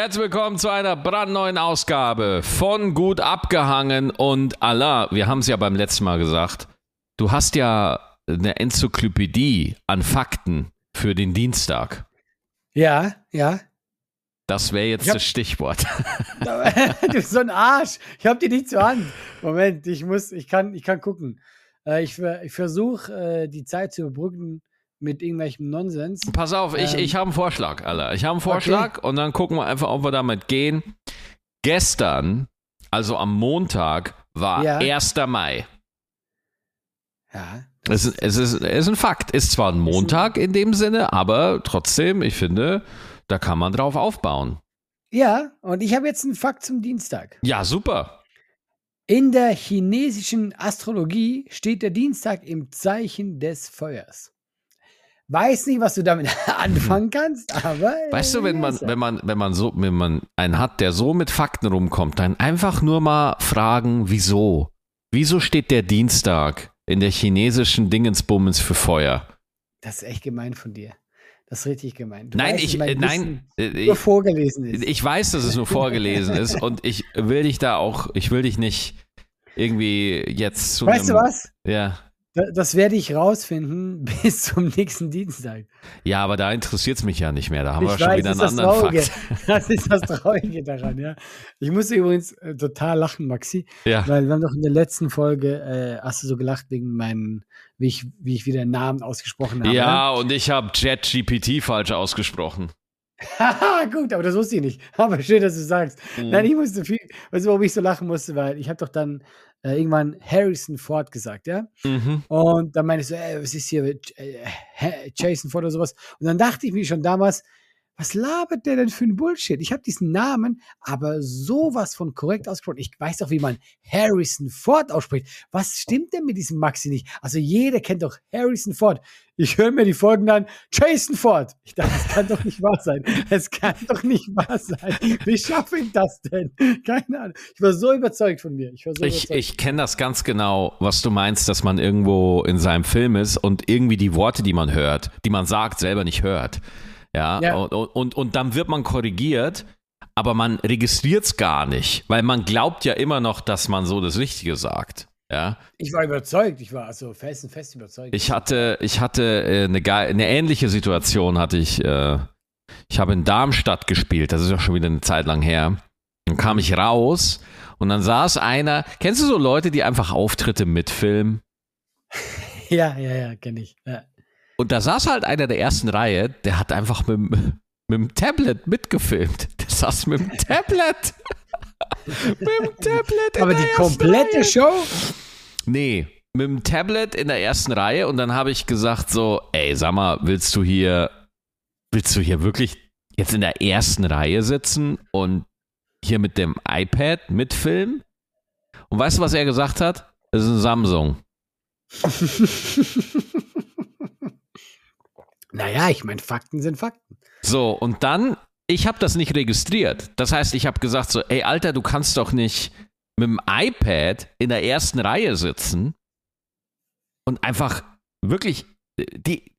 Herzlich willkommen zu einer brandneuen Ausgabe von Gut abgehangen und Allah. Wir haben es ja beim letzten Mal gesagt. Du hast ja eine Enzyklopädie an Fakten für den Dienstag. Ja, ja. Das wäre jetzt hab- das Stichwort. du bist so ein Arsch. Ich hab die nicht zur Hand. Moment, ich muss, ich kann, ich kann gucken. Äh, ich ich versuche, äh, die Zeit zu überbrücken mit irgendwelchem Nonsens. Pass auf, ich, Ähm. ich habe einen Vorschlag, Allah. Ich habe einen Vorschlag und dann gucken wir einfach, ob wir damit gehen. Gestern, also am Montag, war Ja. 1. Mai. Ja. Es ist, es, ist, es ist ein Fakt. Ist zwar ein Montag in dem Sinne, aber trotzdem, ich finde, da kann man drauf aufbauen. Ja, und ich habe jetzt einen Fakt zum Dienstag. Ja, super. In der chinesischen Astrologie steht der Dienstag im Zeichen des Feuers. Weiß nicht, was du damit anfangen kannst, aber. Weißt du, wenn man, äh, wenn man, wenn man so, wenn man einen hat, der so mit Fakten rumkommt, dann einfach nur mal fragen, wieso? Wieso steht der Dienstag in der chinesischen Dingensbummens für Feuer? Das ist echt gemein von dir. Das ist richtig gemein. Du Nein, weißt, ich, äh, nein, Wissen äh, nur ich, vorgelesen ist. ich weiß, dass es nur vorgelesen ist und ich will dich da auch, ich will dich nicht irgendwie jetzt zu weißt du einem- was? Ja. Da- Das werde ich rausfinden bis zum nächsten Dienstag. Ja, aber da interessiert es mich ja nicht mehr. Da haben wir ich schon weiß, wieder das einen ist das anderen Traurige. Fakt. Das ist das Traurige daran, ja. Ich musste übrigens äh, total lachen, Maxi, Ja. weil wir haben doch in der letzten Folge, äh, hast du so gelacht wegen meinem, wie ich, wie ich wieder Namen ausgesprochen habe. Ja, und ich habe JetGPT falsch ausgesprochen. Haha, gut, aber das wusste ich nicht. Aber schön, dass du sagst. Mhm. Nein, ich musste viel, weißt du, warum ich so lachen musste, weil ich habe doch dann äh, irgendwann Harrison Ford gesagt, ja. Mhm. Und dann meine ich so, ey, was ist hier äh, Jason Ford oder sowas? Und dann dachte ich mir schon damals, was labert der denn für ein Bullshit? Ich habe diesen Namen, aber sowas von korrekt ausgesprochen. Ich weiß doch, wie man Harrison Ford ausspricht. Was stimmt denn mit diesem Maxi nicht? Also jeder kennt doch Harrison Ford. Ich höre mir die Folgen an, Jason Ford. Ich dachte, das kann doch nicht wahr sein. Es kann doch nicht wahr sein. Wie schaffe ich das denn? Keine Ahnung. Ich war so überzeugt von mir. Ich so Ich, ich kenne das ganz genau, was du meinst, dass man irgendwo in seinem Film ist und irgendwie die Worte, die man hört, die man sagt, selber nicht hört. Ja, Ja. Und, und, und dann wird man korrigiert, aber man registriert es gar nicht, weil man glaubt ja immer noch, dass man so das Richtige sagt. Ja, Ich war überzeugt. Ich war also fest und fest überzeugt. ich hatte, ich hatte äh, eine, eine ähnliche Situation hatte ich. Äh, ich habe in Darmstadt gespielt, das ist ja schon wieder eine Zeit lang her. Dann kam ich raus und dann saß einer. Kennst du so Leute, die einfach Auftritte mitfilmen? Ja, ja, ja, kenne ich. Ja. Und da saß halt einer der ersten Reihe, der hat einfach mit, dem- mit dem Tablet mitgefilmt. Der saß mit dem Tablet. mit dem Tablet. in Aber die komplette Reihe. Show? Nee, mit dem Tablet in der ersten Reihe und dann habe ich gesagt so, ey, sag mal, willst du hier, willst du hier wirklich jetzt in der ersten Reihe sitzen und hier mit dem iPad mitfilmen? Und weißt du, was er gesagt hat? Das ist ein Samsung. Naja, ich meine, Fakten sind Fakten. So, und dann, ich habe das nicht registriert. Das heißt, ich habe gesagt so, ey, Alter, du kannst doch nicht mit dem iPad in der ersten Reihe sitzen und einfach wirklich die.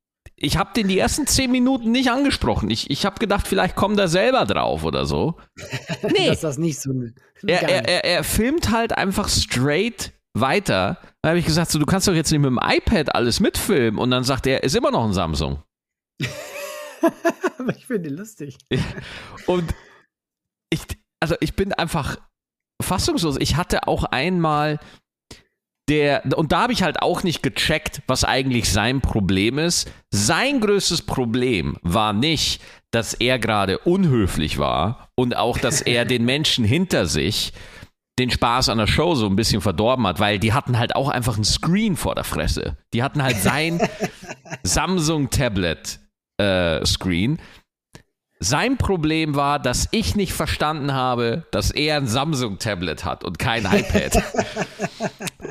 Ich habe den die ersten zehn Minuten nicht angesprochen. Ich, ich habe gedacht, vielleicht kommt er selber drauf oder so. Nee, Dass das nicht so. er, er, er, er filmt halt einfach straight weiter. Da habe ich gesagt, so, du kannst doch jetzt nicht mit dem iPad alles mitfilmen. Und dann sagt er, ist immer noch ein Samsung. Aber ich finde ihn lustig. Und ich, also ich bin einfach fassungslos. Ich hatte auch einmal der, und da habe ich halt auch nicht gecheckt, was eigentlich sein Problem ist. Sein größtes Problem war nicht, dass er gerade unhöflich war und auch, dass er den Menschen hinter sich den Spaß an der Show so ein bisschen verdorben hat, weil die hatten halt auch einfach ein Screen vor der Fresse. Die hatten halt sein Samsung Tablet äh, Screen. Sein Problem war, dass ich nicht verstanden habe, dass er ein Samsung-Tablet hat und kein iPad.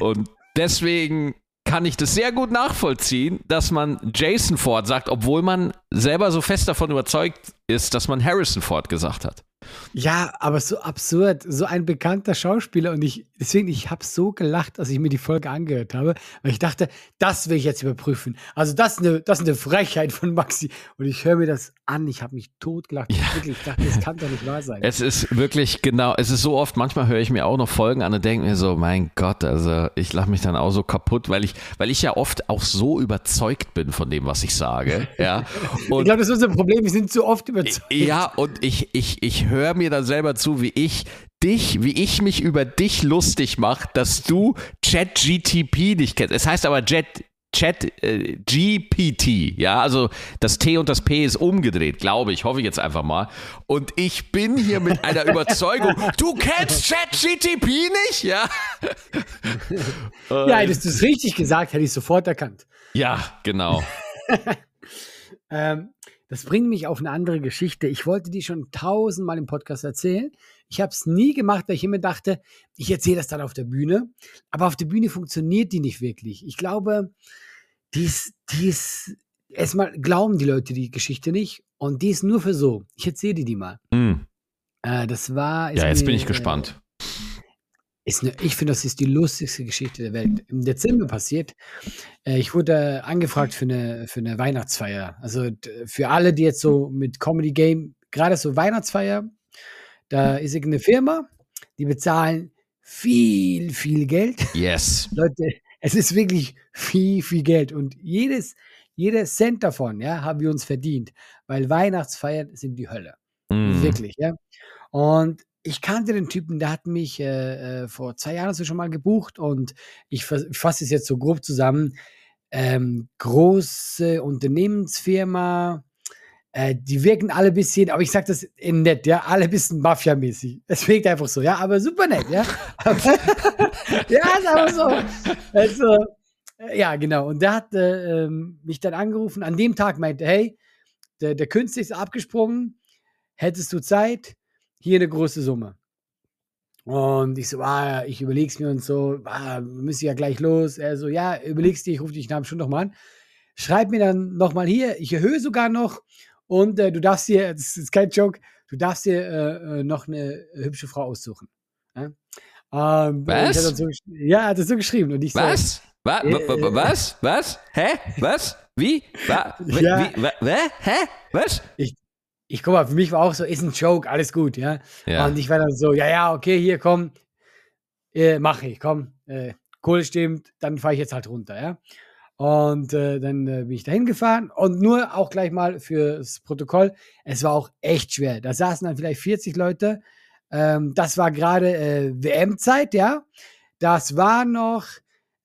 und deswegen kann ich das sehr gut nachvollziehen, dass man Jason Ford sagt, obwohl man selber so fest davon überzeugt ist, dass man Harrison Ford gesagt hat. Ja, aber so absurd, so ein bekannter Schauspieler und ich, deswegen, ich habe so gelacht, als ich mir die Folge angehört habe, weil ich dachte, das will ich jetzt überprüfen. Also das ist eine, das ist eine Frechheit von Maxi und ich höre mir das an. Ich habe mich totgelacht. Ja. Wirklich, ich dachte, das kann doch nicht wahr sein. Es ist wirklich genau, es ist so oft, manchmal höre ich mir auch noch Folgen an und denke mir so, mein Gott, also ich lache mich dann auch so kaputt, weil ich, weil ich ja oft auch so überzeugt bin von dem, was ich sage. Ja. Und, ich glaube, das ist unser Problem, wir sind zu oft überzeugt. Ja, und ich, ich, ich höre mir dann selber zu, wie ich dich, wie ich mich über dich lustig mache, dass du ChatGTP nicht kennst. Es heißt aber Jet, Chat äh, GPT, ja, also das T und das P ist umgedreht, glaube ich, hoffe ich jetzt einfach mal. Und ich bin hier mit einer Überzeugung, du kennst Chat GTP nicht, ja? ja, hättest du es richtig gesagt, hätte ich sofort erkannt. Ja, genau. ähm, das bringt mich auf eine andere Geschichte. Ich wollte die schon tausendmal im Podcast erzählen. Ich habe es nie gemacht, weil ich immer dachte, ich erzähle das dann auf der Bühne. Aber auf der Bühne funktioniert die nicht wirklich. Ich glaube, die ist, die ist, erstmal glauben die Leute die Geschichte nicht. Und die ist nur für so. Ich erzähle dir die mal. Mm. Äh, das war. Ja, jetzt mir, bin ich gespannt. Ist eine, ich finde, das ist die lustigste Geschichte der Welt. Im Dezember passiert. Äh, ich wurde angefragt für eine, für eine Weihnachtsfeier. Also für alle, die jetzt so mit Comedy Game, gerade so Weihnachtsfeier, da ist irgendeine Firma, die bezahlen viel, viel Geld. Yes. Leute, es ist wirklich viel, viel Geld. Und jedes, jeder Cent davon, ja, haben wir uns verdient. Weil Weihnachtsfeiern sind die Hölle. Mm. Wirklich, ja. Und ich kannte den Typen, der hat mich äh, äh, vor zwei Jahren so schon mal gebucht und ich, ich fasse es jetzt so grob zusammen. Ähm, große Unternehmensfirma, äh, die wirken alle ein bisschen, aber ich sag das in nett, ja, alle ein bisschen Mafia-mäßig. Es wirkt einfach so, ja, aber super nett, ja. ja, ist aber so. Also, ja, genau. Und der hat äh, ähm, mich dann angerufen. An dem Tag meinte, hey, der, der Künstler ist abgesprungen. Hättest du Zeit? Hier eine große Summe. Und ich so, ah, ich überleg's mir und so, ah, müssen ja gleich los. Er so, ja, überlegst dir, ich rufe dich nach schon noch mal an. Schreib mir dann nochmal hier, ich erhöhe sogar noch und äh, du darfst dir, das ist kein Joke, du darfst dir äh, äh noch eine hübsche Frau aussuchen. Ja? Ähm, was? So, ja, hat er so geschrieben. Und ich was? So, was? Äh, was? Was? Hä? Was? Wie? Wa? Ja. Wie? Wa? Hä? Was? Ich, ich guck mal, für mich war auch so, ist ein Joke, alles gut, ja. ja. Und ich war dann so, ja, ja, okay, hier, komm, äh, mach ich, komm, äh, Kohle stimmt, dann fahre ich jetzt halt runter, ja. Und äh, dann äh, bin ich dahin gefahren und nur auch gleich mal fürs Protokoll, es war auch echt schwer. Da saßen dann vielleicht 40 Leute. Ähm, das war gerade äh, WM-Zeit, ja. Das war noch,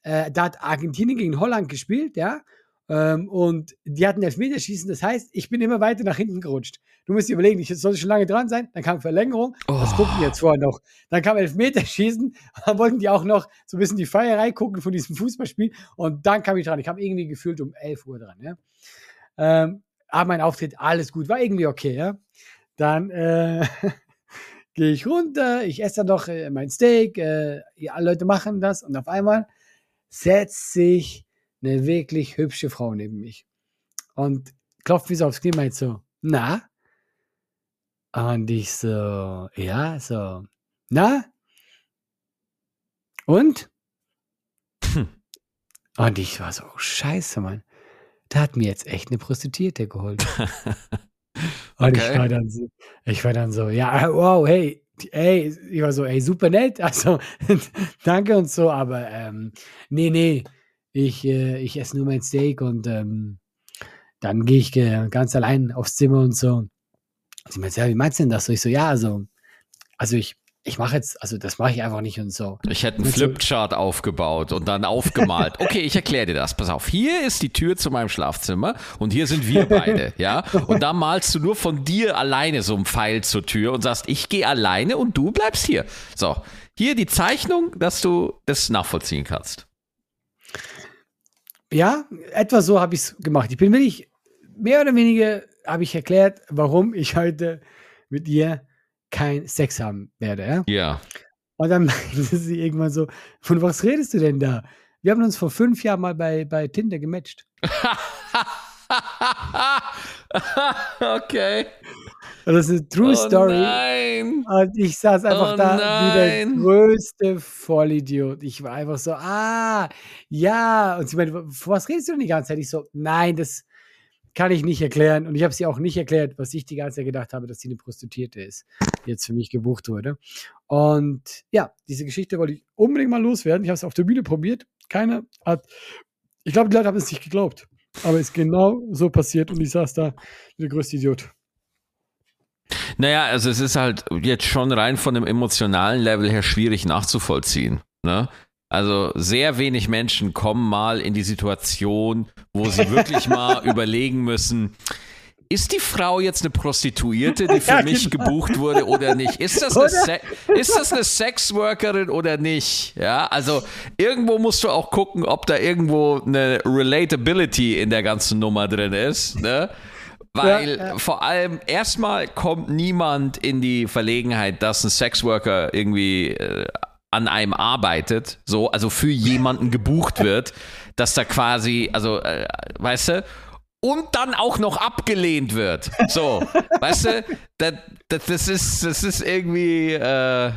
äh, da hat Argentinien gegen Holland gespielt, ja. Ähm, und die hatten Elfmeterschießen. Das heißt, ich bin immer weiter nach hinten gerutscht. Du musst dir überlegen, ich sollte schon lange dran sein. Dann kam Verlängerung. Oh. Was gucken die jetzt vorher noch? Dann kam Elfmeterschießen. Dann wollten die auch noch so ein bisschen die Feierei gucken von diesem Fußballspiel. Und dann kam ich dran. Ich kam irgendwie gefühlt um 11 Uhr dran. Ja? Ähm, aber mein Auftritt, alles gut. War irgendwie okay. Ja? Dann äh, gehe ich runter. Ich esse dann noch äh, mein Steak. Äh, ja, alle Leute machen das. Und auf einmal setzt sich eine wirklich hübsche Frau neben mich. Und klopft mir so aufs Knie, meint so, na? Und ich so, ja, so, na? Und? Hm. Und ich war so, oh, scheiße, Mann. Da hat mir jetzt echt eine Prostituierte geholt. Und okay. ich war dann so, ich war dann so, ja, wow, hey, ey, ich war so, ey, super nett, also danke und so, aber ähm, nee, nee, ich, äh, ich esse nur mein Steak und ähm, dann gehe ich äh, ganz allein aufs Zimmer und so. Sie meinte, ja, wie meinst du denn das? So, ich so, ja, also, also ich, ich mache jetzt, also das mache ich einfach nicht und so. Ich hätte einen Flipchart so. aufgebaut und dann aufgemalt. Okay, ich erkläre dir das. Pass auf, hier ist die Tür zu meinem Schlafzimmer und hier sind wir beide, ja? Und da malst du nur von dir alleine so einen Pfeil zur Tür und sagst, ich gehe alleine und du bleibst hier. So, hier die Zeichnung, dass du das nachvollziehen kannst. Ja, etwa so habe ich es gemacht. Ich bin wirklich, mehr oder weniger habe ich erklärt, warum ich heute mit ihr kein Sex haben werde. Ja. ja. Und dann meinte sie irgendwann so: Von was redest du denn da? Wir haben uns vor fünf Jahren mal bei, bei Tinder gematcht. okay. Das ist eine True oh Story. Nein. Und ich saß einfach oh da nein. wie der größte Vollidiot. Ich war einfach so, ah, ja. Und sie meinte, was redest du denn die ganze Zeit? Ich so, nein, das, kann ich nicht erklären. Und ich habe sie auch nicht erklärt, was ich die ganze Zeit gedacht habe, dass sie eine Prostituierte ist, die jetzt für mich gebucht wurde. Und ja, diese Geschichte wollte ich unbedingt mal loswerden. Ich habe es auf der Bühne probiert. Keiner hat, ich glaube, die Leute haben es nicht geglaubt. Aber es ist genau so passiert und ich saß da wie der größte Idiot. Naja, also es ist halt jetzt schon rein von dem emotionalen Level her schwierig nachzuvollziehen. Ne? Also sehr wenig Menschen kommen mal in die Situation, wo sie wirklich mal überlegen müssen, ist die Frau jetzt eine Prostituierte, die für ja, mich genau. gebucht wurde oder nicht? Ist das, eine ist das eine Sexworkerin oder nicht? Ja, also irgendwo musst du auch gucken, ob da irgendwo eine Relatability in der ganzen Nummer drin ist. Ne? Weil ja, ja. vor allem erstmal kommt niemand in die Verlegenheit, dass ein Sexworker irgendwie äh, an einem arbeitet, so, also für jemanden gebucht wird, dass da quasi, also, äh, weißt du, und dann auch noch abgelehnt wird. So, weißt du, das, das, das, ist, das ist irgendwie. Äh,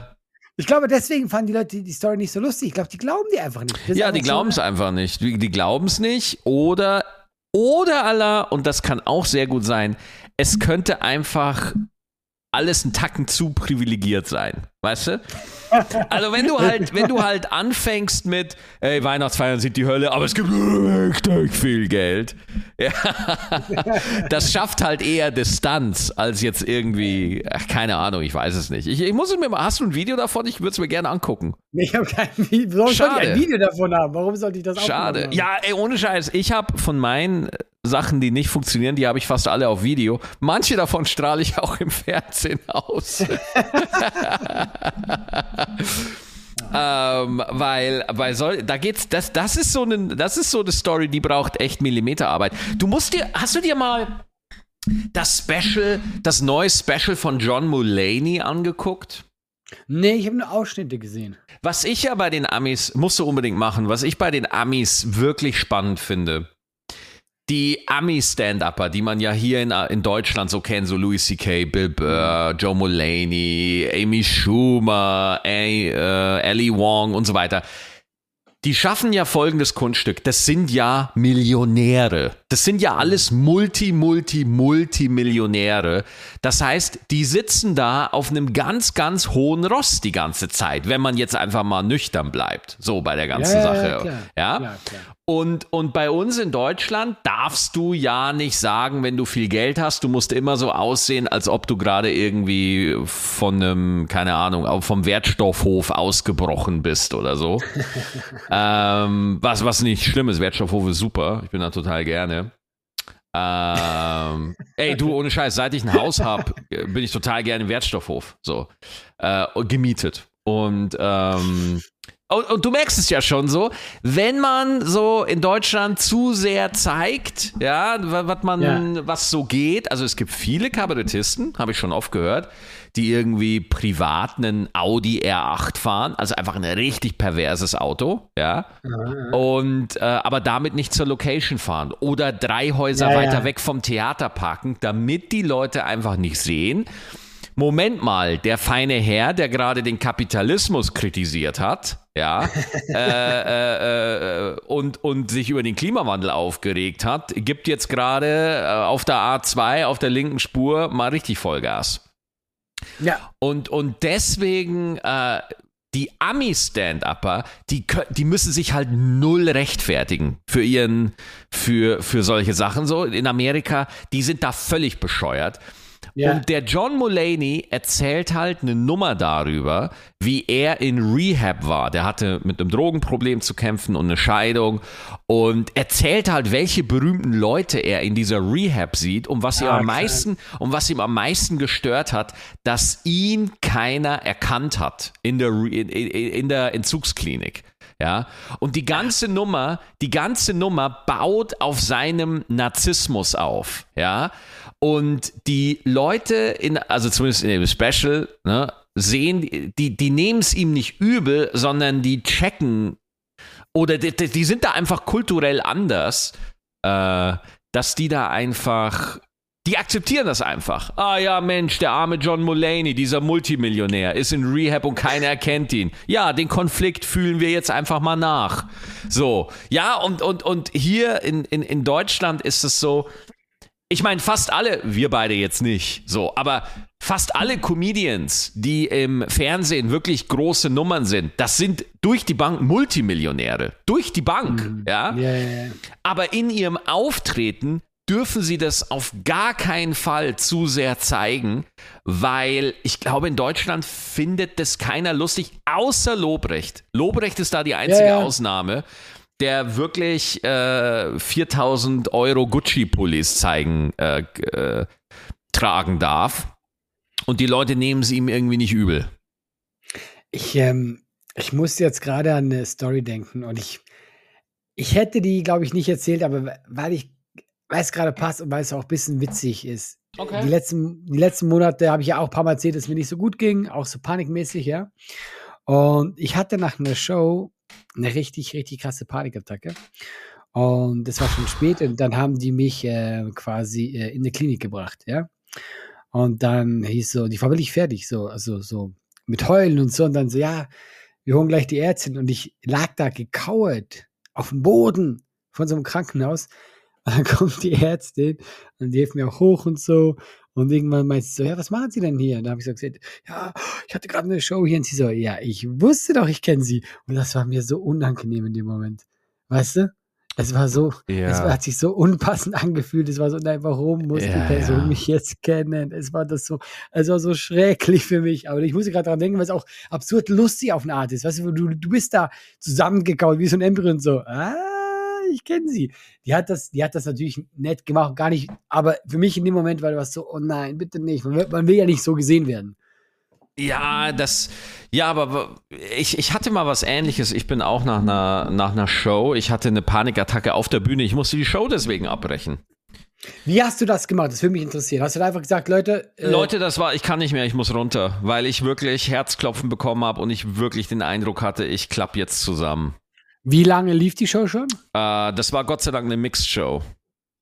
ich glaube, deswegen fanden die Leute die Story nicht so lustig. Ich glaube, die glauben die einfach nicht. Ja, die glauben es einfach nicht. Die, die glauben es nicht. Oder, oder Allah, und das kann auch sehr gut sein, es könnte einfach alles einen Tacken zu privilegiert sein. Weißt du? Also wenn du halt, wenn du halt anfängst mit, ey, Weihnachtsfeiern sind die Hölle, aber es gibt richtig viel Geld. Ja, das schafft halt eher Distanz als jetzt irgendwie, ach, keine Ahnung, ich weiß es nicht. Ich, ich muss es mir mal, hast du ein Video davon? Ich würde es mir gerne angucken. Ich habe kein Video. Warum Schade. ich ein Video davon haben? Warum sollte ich das auch Schade. Ja, ey, ohne Scheiß. Ich habe von meinen Sachen, die nicht funktionieren, die habe ich fast alle auf Video. Manche davon strahle ich auch im Fernsehen aus. ähm, weil, weil soll, da geht's, das, das ist so eine, das ist so eine Story, die braucht echt Millimeterarbeit. Du musst dir, hast du dir mal das Special, das neue Special von John Mulaney angeguckt? Nee, ich habe nur Ausschnitte gesehen. Was ich ja bei den Amis, musst du unbedingt machen, was ich bei den Amis wirklich spannend finde, die Ami-Stand-Upper, die man ja hier in, in Deutschland so kennt, so Louis C.K., Bill Burr, Joe Mulaney, Amy Schumer, A, äh, Ellie Wong und so weiter, die schaffen ja folgendes Kunststück. Das sind ja Millionäre. Das sind ja alles Multi, Multi, Multimillionäre. Das heißt, die sitzen da auf einem ganz, ganz hohen Ross die ganze Zeit, wenn man jetzt einfach mal nüchtern bleibt. So bei der ganzen ja, Sache. Ja, klar. ja? Und, und bei uns in Deutschland darfst du ja nicht sagen, wenn du viel Geld hast, du musst immer so aussehen, als ob du gerade irgendwie von einem, keine Ahnung, vom Wertstoffhof ausgebrochen bist oder so. ähm, was, was nicht schlimm ist, Wertstoffhof ist super, ich bin da total gerne. Ähm, ey, du, ohne Scheiß, seit ich ein Haus habe, bin ich total gerne im Wertstoffhof. So. Äh, gemietet. Und ähm, und, du merkst es ja schon so, wenn man so in Deutschland zu sehr zeigt, ja, was man, ja. was so geht. Also es gibt viele Kabarettisten, habe ich schon oft gehört, die irgendwie privat einen Audi R8 fahren, also einfach ein richtig perverses Auto, ja, ja. und äh, aber damit nicht zur Location fahren oder drei Häuser ja, weiter weg vom Theater parken, damit die Leute einfach nicht sehen Moment mal, der feine Herr, der gerade den Kapitalismus kritisiert hat, ja, äh, äh, äh, und, und sich über den Klimawandel aufgeregt hat, gibt jetzt gerade äh, auf der A2, auf der linken Spur, mal richtig Vollgas. Ja. Und, und deswegen, äh, die Ami-Stand-Upper, die, die müssen sich halt null rechtfertigen für ihren, für, für solche Sachen. So in Amerika, die sind da völlig bescheuert. Ja. Und der John Mulaney erzählt halt eine Nummer darüber, wie er in Rehab war. Der hatte mit einem Drogenproblem zu kämpfen und eine Scheidung und erzählt halt, welche berühmten Leute er in dieser Rehab sieht und was, ja, ihm am meisten, und was ihm am meisten gestört hat, dass ihn keiner erkannt hat in der, in, in der Entzugsklinik. Ja, und die ganze Nummer, die ganze Nummer baut auf seinem Narzissmus auf. Ja, und die Leute in, also zumindest in dem Special, ne, sehen, die, die nehmen es ihm nicht übel, sondern die checken oder die, die sind da einfach kulturell anders, äh, dass die da einfach die akzeptieren das einfach. Ah ja, Mensch, der arme John Mulaney, dieser Multimillionär, ist in Rehab und keiner erkennt ihn. Ja, den Konflikt fühlen wir jetzt einfach mal nach. So, ja, und, und, und hier in, in, in Deutschland ist es so, ich meine, fast alle, wir beide jetzt nicht, so, aber fast alle Comedians, die im Fernsehen wirklich große Nummern sind, das sind durch die Bank Multimillionäre. Durch die Bank, mhm. ja? Ja, ja, ja. Aber in ihrem Auftreten dürfen sie das auf gar keinen Fall zu sehr zeigen, weil ich glaube, in Deutschland findet das keiner lustig, außer Lobrecht. Lobrecht ist da die einzige ja, ja. Ausnahme, der wirklich äh, 4000 Euro Gucci-Pullis zeigen, äh, äh, tragen darf. Und die Leute nehmen es ihm irgendwie nicht übel. Ich, ähm, ich muss jetzt gerade an eine Story denken und ich, ich hätte die, glaube ich, nicht erzählt, aber weil ich weil es gerade passt und weil es auch ein bisschen witzig ist. Okay. Die letzten, die letzten Monate habe ich ja auch ein paar Mal erzählt, dass es mir nicht so gut ging, auch so panikmäßig, ja. Und ich hatte nach einer Show eine richtig, richtig krasse Panikattacke. Und das war schon spät und dann haben die mich äh, quasi äh, in die Klinik gebracht, ja. Und dann hieß so, die war wirklich fertig, so, also so mit Heulen und so. Und dann so, ja, wir holen gleich die Ärztin. Und ich lag da gekauert auf dem Boden von so einem Krankenhaus dann kommt die Ärztin und die hilft mir auch hoch und so. Und irgendwann meint sie so, ja, was machen Sie denn hier? Und da habe ich so gesagt, ja, ich hatte gerade eine Show hier. Und sie so, ja, ich wusste doch, ich kenne Sie. Und das war mir so unangenehm in dem Moment. Weißt du? Es war so, ja. es hat sich so unpassend angefühlt. Es war so, nein, warum muss ja, die Person ja. mich jetzt kennen? Es war das so, es war so schrecklich für mich. Aber ich muss gerade daran denken, weil es auch absurd lustig auf eine Art ist. Weißt du, du, du bist da zusammengekaut wie so ein Embryo so, ah, ich kenne sie. Die hat das, die hat das natürlich nett gemacht, gar nicht, aber für mich in dem Moment war das so, oh nein, bitte nicht. Man will, man will ja nicht so gesehen werden. Ja, das, ja, aber ich, ich hatte mal was ähnliches. Ich bin auch nach einer, nach einer Show, ich hatte eine Panikattacke auf der Bühne. Ich musste die Show deswegen abbrechen. Wie hast du das gemacht? Das würde mich interessieren. Hast du da einfach gesagt, Leute. Äh Leute, das war, ich kann nicht mehr, ich muss runter, weil ich wirklich Herzklopfen bekommen habe und ich wirklich den Eindruck hatte, ich klappe jetzt zusammen. Wie lange lief die Show schon? Äh, das war Gott sei Dank eine Mixed-Show.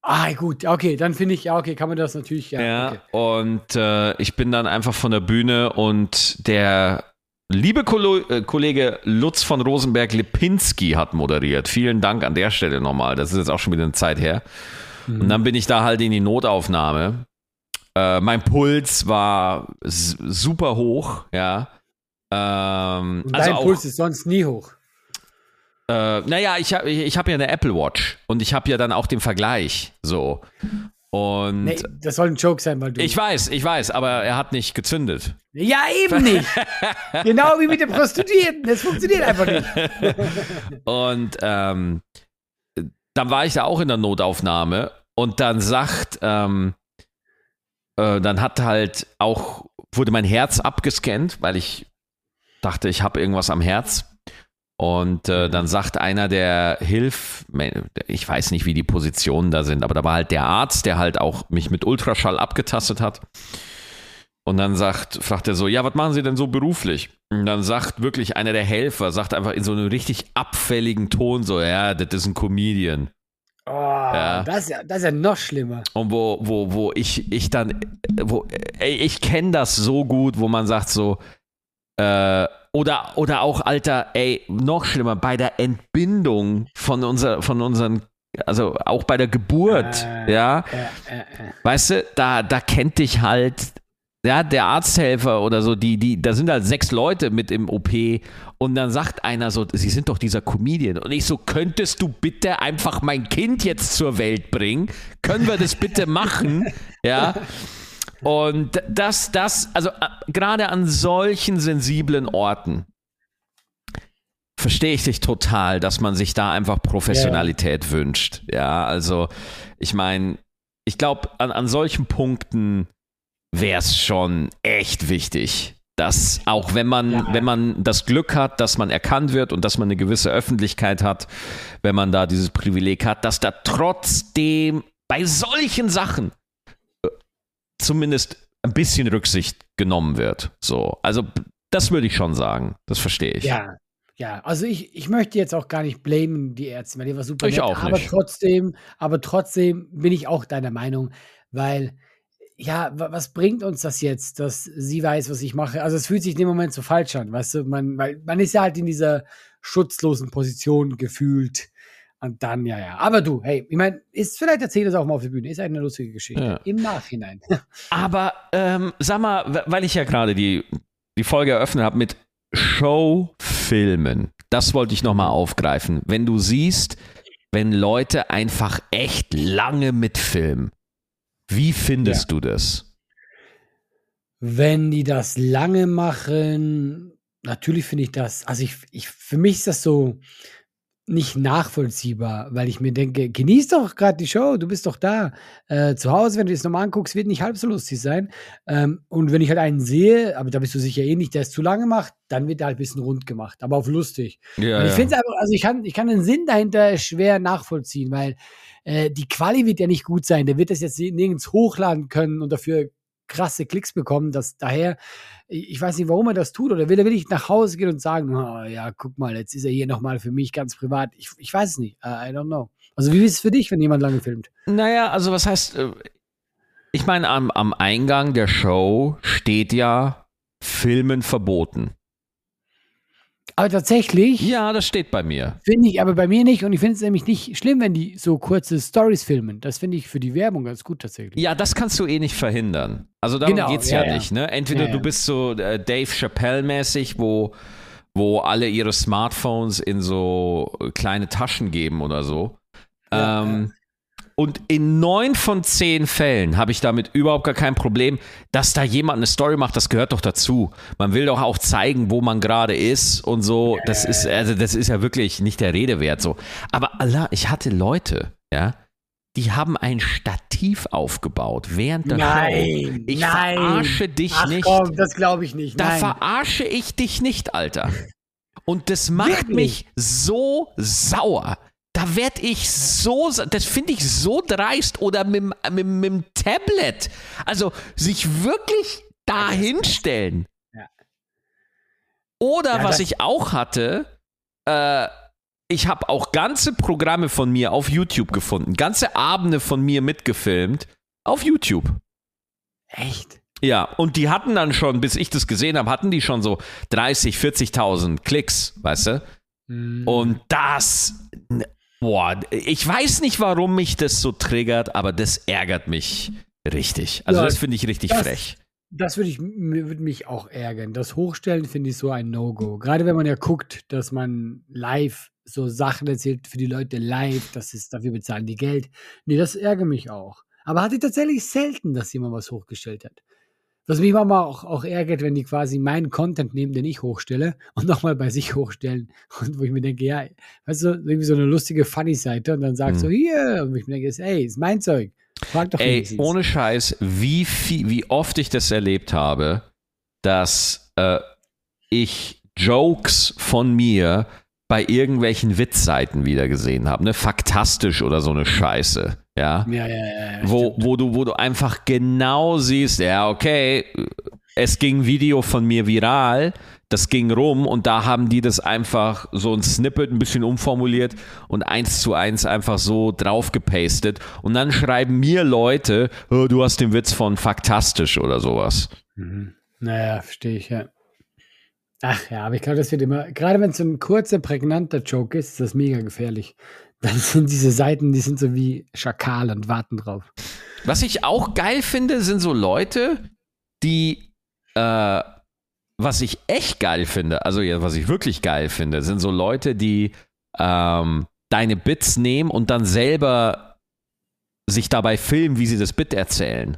Ah, gut, okay, dann finde ich, ja, okay, kann man das natürlich, ja. Ja, okay. und äh, ich bin dann einfach von der Bühne und der liebe Ko äh, Kollege Lutz von Rosenberg-Lipinski hat moderiert. Vielen Dank an der Stelle nochmal, das ist jetzt auch schon wieder eine Zeit her. Mhm. Und dann bin ich da halt in die Notaufnahme. Äh, mein Puls war super hoch, ja. Ähm, und also dein Puls ist sonst nie hoch. Äh, naja, ich habe ich hab ja eine Apple Watch und ich habe ja dann auch den Vergleich. So. Und nee, das soll ein Joke sein, weil du. Ich weiß, ich weiß, aber er hat nicht gezündet. Ja, eben nicht. genau wie mit dem Prostituierten. Das funktioniert einfach nicht. und ähm, dann war ich da auch in der Notaufnahme und dann sagt, ähm, äh, dann hat halt auch, wurde mein Herz abgescannt, weil ich dachte, ich habe irgendwas am Herz. Und äh, dann sagt einer der Hilf, ich weiß nicht, wie die Positionen da sind, aber da war halt der Arzt, der halt auch mich mit Ultraschall abgetastet hat. Und dann sagt, fragt er so, ja, was machen Sie denn so beruflich? Und dann sagt wirklich einer der Helfer, sagt einfach in so einem richtig abfälligen Ton so, ja, das ist ein Comedian. Oh, ja. Das, ist ja, das ist ja noch schlimmer. Und wo, wo, wo ich, ich dann, wo, ey, ich kenne das so gut, wo man sagt so, äh, oder, oder auch, Alter, ey, noch schlimmer, bei der Entbindung von, unser, von unseren, also auch bei der Geburt, äh, ja. Äh, äh, weißt du, da, da kennt dich halt, ja, der Arzthelfer oder so, die, die, da sind halt sechs Leute mit im OP und dann sagt einer so, sie sind doch dieser Comedian. Und ich so, könntest du bitte einfach mein Kind jetzt zur Welt bringen? Können wir das bitte machen? Ja. Und das, das, also äh, gerade an solchen sensiblen Orten verstehe ich dich total, dass man sich da einfach Professionalität ja. wünscht. Ja, also ich meine, ich glaube, an, an solchen Punkten wäre es schon echt wichtig, dass auch wenn man, ja. wenn man das Glück hat, dass man erkannt wird und dass man eine gewisse Öffentlichkeit hat, wenn man da dieses Privileg hat, dass da trotzdem bei solchen Sachen zumindest ein bisschen Rücksicht genommen wird. So, also das würde ich schon sagen. Das verstehe ich. Ja, ja, also ich, ich möchte jetzt auch gar nicht blamen, die Ärzte, weil die war super ich nett, auch nicht. aber trotzdem, aber trotzdem bin ich auch deiner Meinung, weil ja, was bringt uns das jetzt, dass sie weiß, was ich mache? Also es fühlt sich in dem Moment so falsch an, weißt du, man, weil man ist ja halt in dieser schutzlosen Position gefühlt Und dann, ja, ja. Aber du, hey, ich meine, ist vielleicht erzählt das auch mal auf der Bühne. Ist eine lustige Geschichte. Ja. Im Nachhinein. Aber ähm, sag mal, weil ich ja gerade die, die Folge eröffnet habe mit Showfilmen, das wollte ich nochmal aufgreifen. Wenn du siehst, wenn Leute einfach echt lange mitfilmen, wie findest du das? Wenn die das lange machen, natürlich finde ich das, also ich, ich, für mich ist das so nicht nachvollziehbar, weil ich mir denke, genieß doch gerade die Show, du bist doch da. Äh, zu Hause, wenn du das nochmal anguckst, wird nicht halb so lustig sein. Ähm, und wenn ich halt einen sehe, aber da bist du sicher eh nicht, der es zu lange macht, dann wird er halt ein bisschen rund gemacht, aber auf lustig. Ja, Und ich finde es einfach, also ich kann, ich kann den Sinn dahinter schwer nachvollziehen, weil äh, die Quali wird ja nicht gut sein. Der wird das jetzt nirgends hochladen können und dafür krasse Klicks bekommen. Dass daher, ich weiß nicht, warum er das tut. Oder will er wirklich nach Hause gehen und sagen, oh, ja, guck mal, jetzt ist er hier nochmal für mich ganz privat. Ich, ich weiß es nicht. I don't know. Also wie ist es für dich, wenn jemand lange filmt? Naja, also was heißt, äh, ich meine, am, am Eingang der Show steht ja Filmen verboten. Aber tatsächlich Ja, das steht bei mir. finde ich aber bei mir nicht. Und ich finde es nämlich nicht schlimm, wenn die so kurze Stories filmen. Das finde ich für die Werbung ganz gut tatsächlich. Ja, das kannst du eh nicht verhindern. Also darum Genau, geht's ja, ja, ja. nicht. Ne? Entweder Ja, du bist so äh, Dave Chappelle-mäßig, wo, wo alle ihre Smartphones in so kleine Taschen geben oder so. Ähm, Und in neun von zehn Fällen habe ich damit überhaupt gar kein Problem, dass da jemand eine Story macht. Das gehört doch dazu. Man will doch auch zeigen, wo man gerade ist und so. Das ist also das ist ja wirklich nicht der Rede wert. So, aber Allah, ich hatte Leute, ja, die haben ein Stativ aufgebaut während der Show. Ich nein. verarsche dich Ach, nicht. Komm, das glaube ich nicht. Da nein. verarsche ich dich nicht, Alter. Und das macht Wirklich? mich so sauer. Da werd ich so, das finde ich so dreist oder mit, dem- mit, mit dem Tablet. Also sich wirklich da hinstellen. Ja. Oder Ja, was ich auch hatte, äh, ich habe auch ganze Programme von mir auf YouTube gefunden, ganze Abende von mir mitgefilmt auf YouTube. Echt? Ja, und die hatten dann schon, bis ich das gesehen habe, hatten die schon so 30, 40.000 Klicks, weißt du? Hm. Und das, boah, ich weiß nicht, warum mich das so triggert, aber das ärgert mich richtig. Also Ja, das finde ich richtig das- frech. Das würde würde mich auch ärgern. Das Hochstellen finde ich so ein No-Go. Gerade wenn man ja guckt, dass man live so Sachen erzählt für die Leute live, das ist, dafür bezahlen die Geld. Nee, das ärgert mich auch. Aber hatte ich tatsächlich selten, dass jemand was hochgestellt hat. Was mich manchmal auch, auch ärgert, wenn die quasi meinen Content nehmen, den ich hochstelle und nochmal bei sich hochstellen. Und wo ich mir denke, ja, weißt du, irgendwie so eine lustige Funny-Seite und dann sagst Mhm. du, hier, und ich mir denke, ey, ist mein Zeug. Frag doch Ey, ohne Scheiß, wie, viel, wie oft ich das erlebt habe, dass äh, ich Jokes von mir bei irgendwelchen Witzseiten wieder gesehen habe, ne? Faktastisch oder so eine Scheiße, ja. Ja, ja, ja. wo, stimmt. wo, du, wo du einfach genau siehst, ja, okay, es ging ein Video von mir viral, das ging rum und da haben die das einfach so ein Snippet ein bisschen umformuliert und eins zu eins einfach so drauf gepastet und dann schreiben mir Leute, oh, du hast den Witz von faktastisch oder sowas. Mhm. Naja, verstehe ich, ja. Ach ja, aber ich glaube, das wird immer, gerade wenn es so ein kurzer, prägnanter Joke ist, ist das mega gefährlich. Dann sind diese Seiten, die sind so wie Schakal und warten drauf. Was ich auch geil finde, sind so Leute, die, äh, was ich echt geil finde, also ja, was ich wirklich geil finde, sind so Leute, die ähm, deine Bits nehmen und dann selber sich dabei filmen, wie sie das Bit erzählen.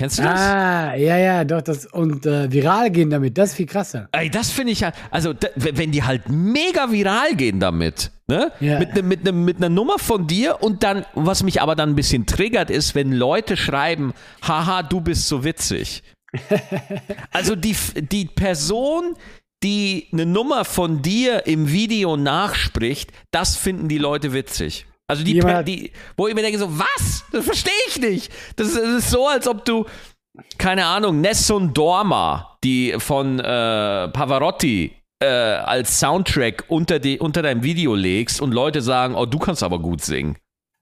Kennst du das? Ah, ja, ja, doch, das, und äh, viral gehen damit, das ist viel krasser. Ey, das finde ich ja, also da, wenn die halt mega viral gehen damit, ne? Ja. Mit, ne, mit, ne, mit einer Nummer von dir und dann, was mich aber dann ein bisschen triggert, ist, wenn Leute schreiben, haha, du bist so witzig. also die, die Person, die eine Nummer von dir im Video nachspricht, das finden die Leute witzig. Also die, Jemand hat- die wo ich mir denke, so, was? Das verstehe ich nicht. Das ist, das ist so, als ob du, keine Ahnung, Nessun Dorma, die von äh, Pavarotti äh, als Soundtrack unter, die, unter deinem Video legst und Leute sagen, oh, du kannst aber gut singen.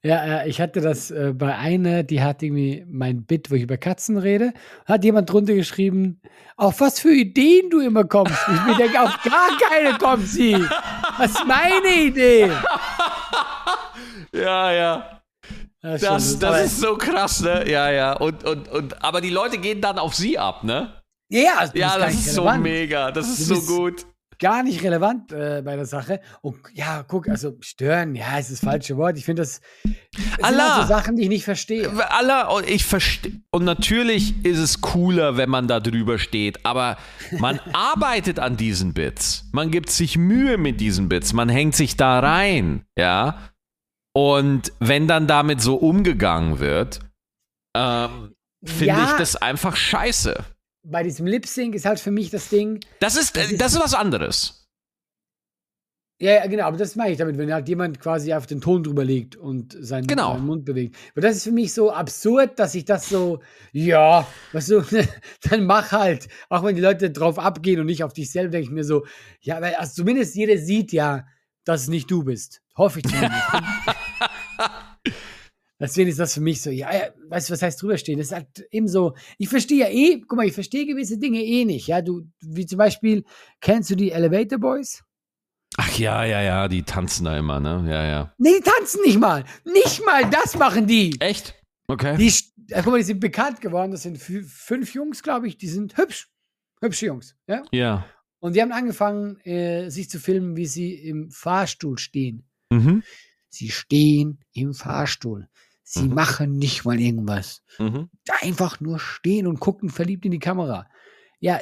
Ja, ja, ich hatte das äh, bei einer, die hat irgendwie mein Bit, wo ich über Katzen rede, hat jemand drunter geschrieben, auf was für Ideen du immer kommst. Ich mir denke, auf gar keine kommt sie. Was ist meine Idee? Ja, ja. Das, Das, das ist so krass, ne? Ja, ja. Und, und, und, aber die Leute gehen dann auf sie ab, ne? ja, ja, also du Ja, das ist so mega. Das ist so gut. gar nicht relevant äh, bei der Sache. Und ja, guck, also stören, ja, ist das falsche Wort. Ich finde das, das sind Allah. halt Sachen, die ich nicht verstehe. Aller, und ich verstehe. Und natürlich ist es cooler, wenn man da drüber steht, aber man arbeitet an diesen Bits. Man gibt sich Mühe mit diesen Bits. Man hängt sich da rein, ja. Und wenn dann damit so umgegangen wird, ähm, finde Ja. ich das einfach scheiße. Bei diesem Lip Sync ist halt für mich das Ding. Das ist, Das ist- das ist was anderes. Ja, ja, genau, aber das meine ich damit, wenn halt jemand quasi auf den Ton drüber legt und seinen, Genau. seinen Mund bewegt. Aber das ist für mich so absurd, dass ich das so, ja, weißt du, dann mach halt. Auch wenn die Leute drauf abgehen und nicht auf dich selber, denke ich mir so, ja, weil also zumindest jeder sieht ja, dass es nicht du bist. Hoffe ich zumindest. Deswegen ist das für mich so, ja, ja, weißt du, was heißt drüberstehen? Das ist halt eben so, ich verstehe ja eh, guck mal, ich verstehe gewisse Dinge eh nicht, ja, du, wie zum Beispiel, kennst du die Elevator Boys? Ach ja, ja, ja, die tanzen da immer, ne? Ja, ja. Nee, die tanzen nicht mal. Nicht mal das machen die. Echt? Okay. Die, guck mal, die sind bekannt geworden. Das sind fü- fünf Jungs, glaube ich. Die sind hübsch. Hübsche Jungs. Ja? ja. Und die haben angefangen, äh, sich zu filmen, wie sie im Fahrstuhl stehen. Mhm. Sie stehen im Fahrstuhl. Sie Mhm. machen nicht mal irgendwas. Mhm. Einfach nur stehen und gucken verliebt in die Kamera. Ja,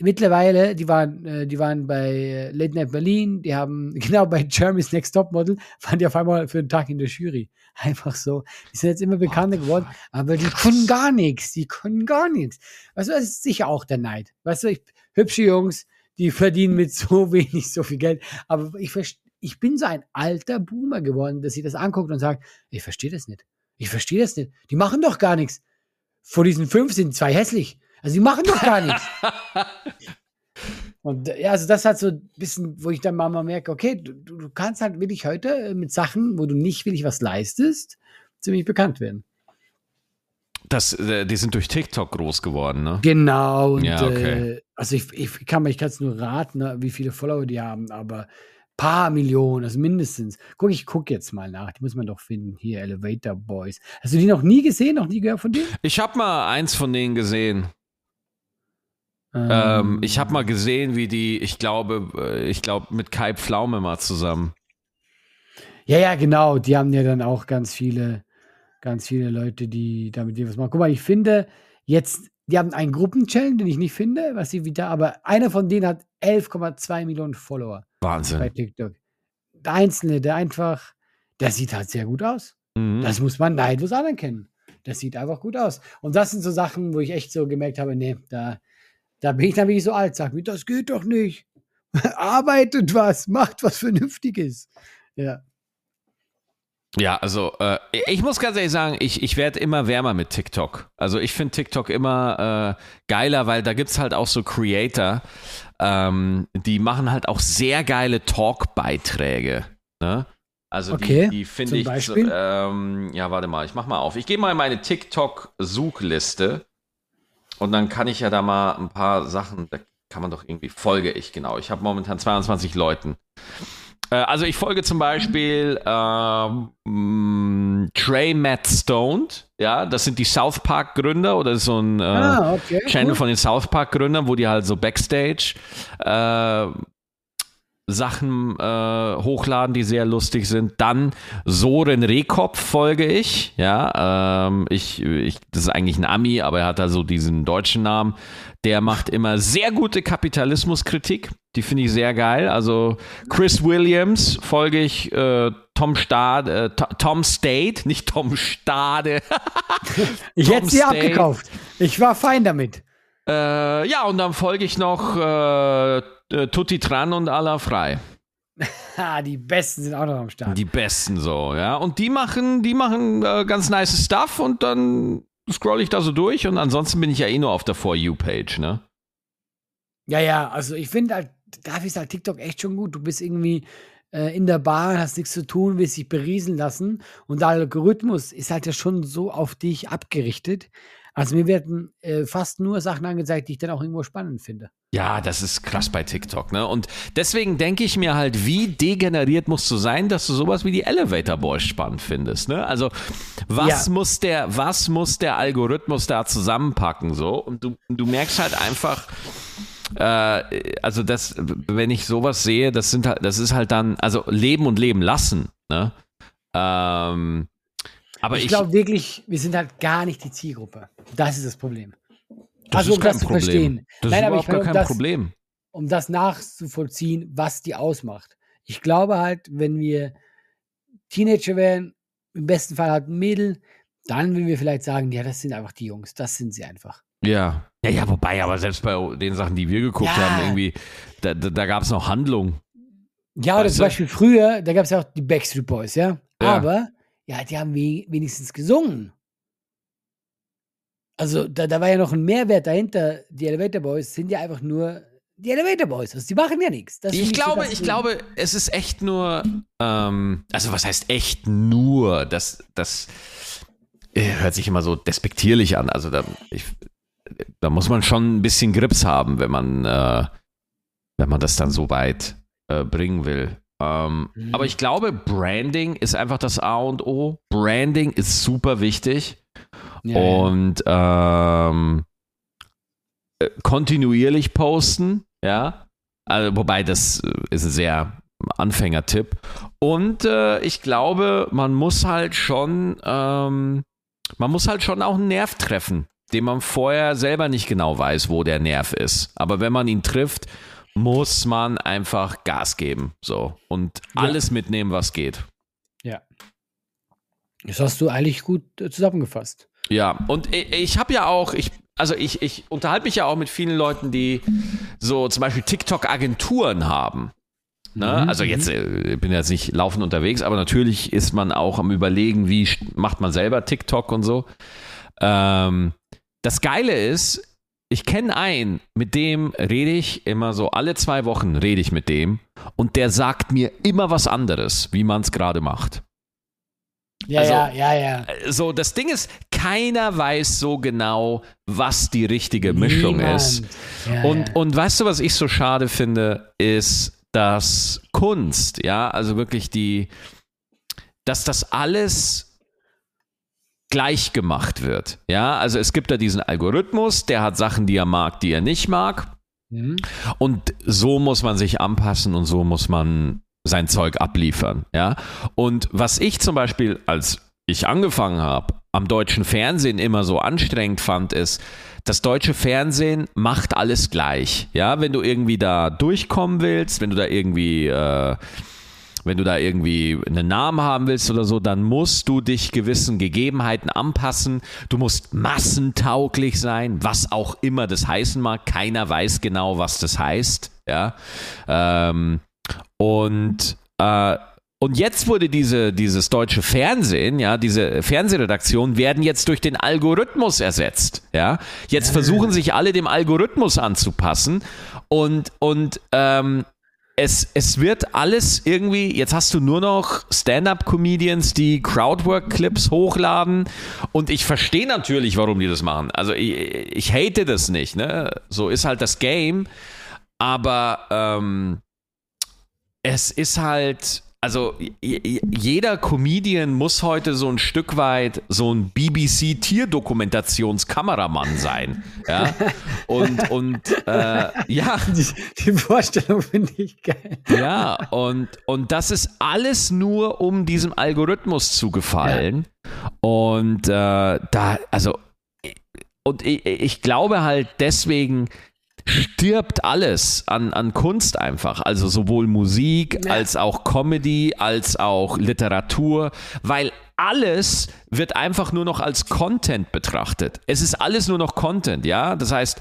mittlerweile, die waren, äh, die waren bei äh, Late Night Berlin, die haben, genau bei Jeremy's Next Top Model, waren die auf einmal für einen Tag in der Jury. Einfach so. Die sind jetzt immer bekannter geworden, aber die können gar nichts. Die können gar nichts. Weißt du, das ist sicher auch der Neid. Weißt du, ich, hübsche Jungs, die verdienen mit so wenig so viel Geld. Aber ich, verst- ich bin so ein alter Boomer geworden, dass sie das anguckt und sagt, ich verstehe das nicht. Ich verstehe das nicht. Die machen doch gar nichts. Vor diesen fünf sind zwei hässlich. Also die machen doch gar nichts. Und äh, ja, also das hat so ein bisschen, wo ich dann mal merke, okay, du, du du kannst halt wirklich heute äh, mit Sachen, wo du nicht wirklich was leistest, ziemlich bekannt werden. Das, äh, die sind durch TikTok groß geworden, ne? Genau. Und, Ja, okay. äh, also ich, ich kann mir, ich kann es nur raten, ne, wie viele Follower die haben, aber paar Millionen, also mindestens. Guck, ich guck jetzt mal nach. Die muss man doch finden. Hier, Elevator Boys. Hast du die noch nie gesehen, noch nie gehört von denen? Ich habe mal eins von denen gesehen. Ähm, ich habe mal gesehen, wie die, ich glaube, äh, ich glaube, mit Kai Pflaume mal zusammen. Ja, ja, genau. Die haben ja dann auch ganz viele, ganz viele Leute, die damit was machen. Guck mal, ich finde jetzt, die haben einen Gruppenchannel, den ich nicht finde, was sie wieder, aber einer von denen hat 11,2 Millionen Follower bei Wahnsinn. TikTok. Der Einzelne, der einfach, der sieht halt sehr gut aus. Mhm. Das muss man neidlos anerkennen. Das sieht einfach gut aus. Und das sind so Sachen, wo ich echt so gemerkt habe, nee, da, da bin ich dann wirklich so alt, sag mir, das geht doch nicht. Arbeitet was, macht was Vernünftiges. Ja. Ja, also äh, ich muss ganz ehrlich sagen, ich, ich werde immer wärmer mit TikTok. Also ich finde TikTok immer äh, geiler, weil da gibt's halt auch so Creator, ähm, die machen halt auch sehr geile Talk-Beiträge. Ne? Also Okay, die, die finde ich, Beispiel? ähm, ja warte mal, ich mach mal auf. Ich gehe mal in meine TikTok-Suchliste und dann kann ich ja da mal ein paar Sachen, da kann man doch irgendwie, folge ich genau. Ich habe momentan 22 Leuten. Äh, Also ich folge zum Beispiel ähm, mh, Trey Matt Stoned, ja, das sind die South Park Gründer oder so ein äh, ah, okay. Channel cool. von den South Park Gründern, wo die halt so Backstage äh, Sachen äh, hochladen, die sehr lustig sind. Dann Soren Rehkopf folge ich, ja, ähm, ich, ich, das ist eigentlich ein Ami, aber er hat da so diesen deutschen Namen. Der macht immer sehr gute Kapitalismuskritik, die finde ich sehr geil. Also Chris Williams folge ich, äh, Tom Stade, äh, To- Tom State, nicht Tom Stade. Ich hätte sie abgekauft. Ich war fein damit. Äh, ja, und dann folge ich noch äh, Tutti Tran und Alla Frei. Ha, die Besten sind auch noch am Start. Die besten so, ja. Und die machen, die machen äh, ganz nice Stuff und dann scroll ich da so durch und ansonsten bin ich ja eh nur auf der For You-Page, ne? Ja, ja, also ich finde halt, dafür ist halt TikTok echt schon gut. Du bist irgendwie äh, in der Bahn, hast nichts zu tun, willst dich berieseln lassen und der Algorithmus ist halt ja schon so auf dich abgerichtet. Also mir werden äh, fast nur Sachen angezeigt, die ich dann auch irgendwo spannend finde. Ja, das ist krass bei TikTok, ne? Und deswegen denke ich mir halt, wie degeneriert musst du sein, dass du sowas wie die Elevator Boys spannend findest, ne? Also, was Ja. muss der, was muss der Algorithmus da zusammenpacken, so? Und du, du merkst halt einfach, äh, also das, wenn ich sowas sehe, das sind halt, das ist halt dann, also leben und leben lassen, ne? Ähm, aber ich ich, glaube wirklich, wir sind halt gar nicht die Zielgruppe. Das ist das Problem. das also, um das zu Problem. verstehen. Das Nein, ist aber ich gar um kein das- Problem. um das nachzuvollziehen, was die ausmacht. Ich glaube halt, wenn wir Teenager wären, im besten Fall halt ein Mädel, dann würden wir vielleicht sagen, ja, das sind einfach die Jungs, das sind sie einfach. Ja. Ja, ja, wobei, aber selbst bei den Sachen, die wir geguckt Ja. haben, irgendwie, da, da, da gab es noch Handlung. Ja, oder Weißt zum du? Beispiel früher, da gab es ja auch die Backstreet Boys, ja. Ja. Aber, ja, die haben we wenigstens gesungen. Also, da, da war ja noch ein Mehrwert dahinter. Die Elevator Boys sind ja einfach nur die Elevator Boys. Also, die machen ja nichts. Das Ich so glaube, das ich glaube, es ist echt nur, ähm, also was heißt echt nur? Das, das äh, hört sich immer so despektierlich an. Also da, ich, da muss man schon ein bisschen Grips haben, wenn man, äh, wenn man das dann so weit äh, bringen will. Ähm, Mhm. Aber ich glaube, Branding ist einfach das A und O. Branding ist super wichtig. Ja, und ähm, äh, kontinuierlich posten, ja. Also, wobei das äh, ist ein sehr Anfängertipp. Und äh, ich glaube, man muss halt schon, ähm, man muss halt schon auch einen Nerv treffen, den man vorher selber nicht genau weiß, wo der Nerv ist. Aber wenn man ihn trifft, muss man einfach Gas geben, so und Ja. alles mitnehmen, was geht. Das hast du eigentlich gut äh, zusammengefasst. Ja, und ich, ich habe ja auch, ich, also ich, ich unterhalte mich ja auch mit vielen Leuten, die so zum Beispiel TikTok-Agenturen haben. Ne? Mhm, also mhm. jetzt, äh, ich bin jetzt nicht laufend unterwegs, aber natürlich ist man auch am überlegen, wie macht man selber TikTok und so. Ähm, das Geile ist, ich kenne einen, mit dem rede ich immer so, alle zwei Wochen rede ich mit dem und der sagt mir immer was anderes, wie man es gerade macht. Ja, Also- ja, ja, ja. So, das Ding ist, keiner weiß so genau, was die richtige Mischung Niemand. ist. Ja, Und, ja. und weißt du, was ich so schade finde, ist, dass Kunst, ja, also wirklich die, dass das alles gleich gemacht wird. Ja, also es gibt da diesen Algorithmus, der hat Sachen, die er mag, die er nicht mag. Mhm. Und so muss man sich anpassen und so muss man sein Zeug abliefern. Ja? Und was ich zum Beispiel, als ich angefangen habe, am deutschen Fernsehen immer so anstrengend fand, ist, das deutsche Fernsehen macht alles gleich. Ja, wenn du irgendwie da durchkommen willst, wenn du da irgendwie, äh, wenn du da irgendwie einen Namen haben willst oder so, dann musst du dich gewissen Gegebenheiten anpassen. Du musst massentauglich sein, was auch immer das heißen mag. Keiner weiß genau, was das heißt. Ja. Ähm, und, äh, und jetzt wurde diese, dieses deutsche Fernsehen, ja, diese Fernsehredaktion werden jetzt durch den Algorithmus ersetzt. Ja. Jetzt versuchen sich alle dem Algorithmus anzupassen und, und ähm, es, es wird alles irgendwie, jetzt hast du nur noch Stand-up-Comedians, die Crowdwork-Clips hochladen und ich verstehe natürlich, warum die das machen. Also ich, ich hate das nicht, ne? So ist halt das Game, aber ähm, es ist halt, also jeder Comedian muss heute so ein Stück weit so ein BBC-Tierdokumentationskameramann sein, ja? Und, und äh, ja, Die, die Vorstellung finde ich geil. ja, und, und das ist alles nur, um diesem Algorithmus zu gefallen. Und äh, da, also, und ich, ich glaube halt, deswegen stirbt alles an, an Kunst einfach. Also sowohl Musik Ja. als auch Comedy, als auch Literatur, weil alles wird einfach nur noch als Content betrachtet. Es ist alles nur noch Content, ja. Das heißt,